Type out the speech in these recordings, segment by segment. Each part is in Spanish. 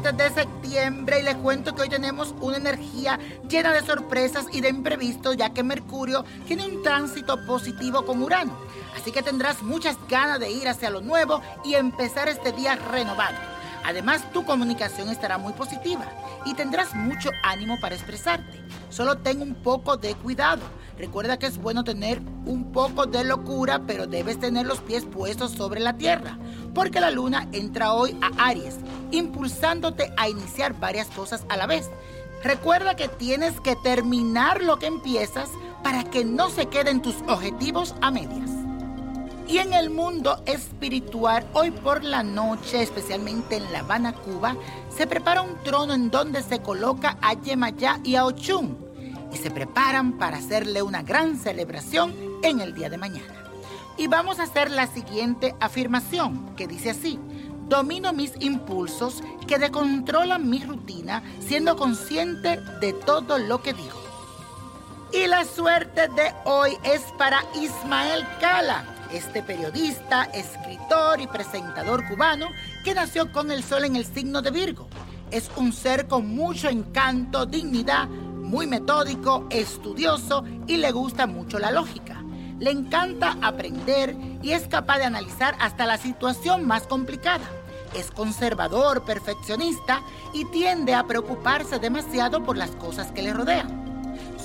7 de septiembre y les cuento que hoy tenemos una energía llena de sorpresas y de imprevistos ya que Mercurio tiene un tránsito positivo con Urano. Así que tendrás muchas ganas de ir hacia lo nuevo y empezar este día renovado. Además, tu comunicación estará muy positiva y tendrás mucho ánimo para expresarte. Solo ten un poco de cuidado. Recuerda que es bueno tener un poco de locura, pero debes tener los pies puestos sobre la tierra, porque la luna entra hoy a Aries, impulsándote a iniciar varias cosas a la vez. Recuerda que tienes que terminar lo que empiezas para que no se queden tus objetivos a medias. Y en el mundo espiritual, hoy por la noche, especialmente en La Habana, Cuba, se prepara un trono en donde se coloca a Yemayá y a Ochun y se preparan para hacerle una gran celebración en el día de mañana. Y vamos a hacer la siguiente afirmación que dice así. Domino mis impulsos que descontrolan mi rutina siendo consciente de todo lo que digo. Y la suerte de hoy es para Ismael Cala, este periodista, escritor y presentador cubano que nació con el sol en el signo de Virgo. Es un ser con mucho encanto, dignidad, muy metódico, estudioso y le gusta mucho la lógica. Le encanta aprender y es capaz de analizar hasta la situación más complicada. Es conservador, perfeccionista y tiende a preocuparse demasiado por las cosas que le rodean.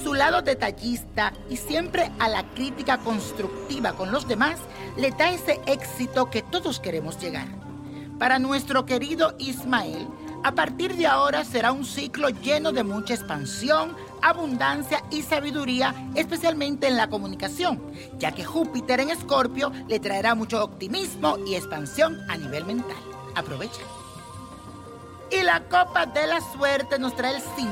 Su lado detallista y siempre a la crítica constructiva con los demás le da ese éxito que todos queremos llegar. Para nuestro querido Ismael, a partir de ahora será un ciclo lleno de mucha expansión, abundancia y sabiduría, especialmente en la comunicación, ya que Júpiter en Escorpio le traerá mucho optimismo y expansión a nivel mental. Aprovecha. Y la copa de la suerte nos trae el 5,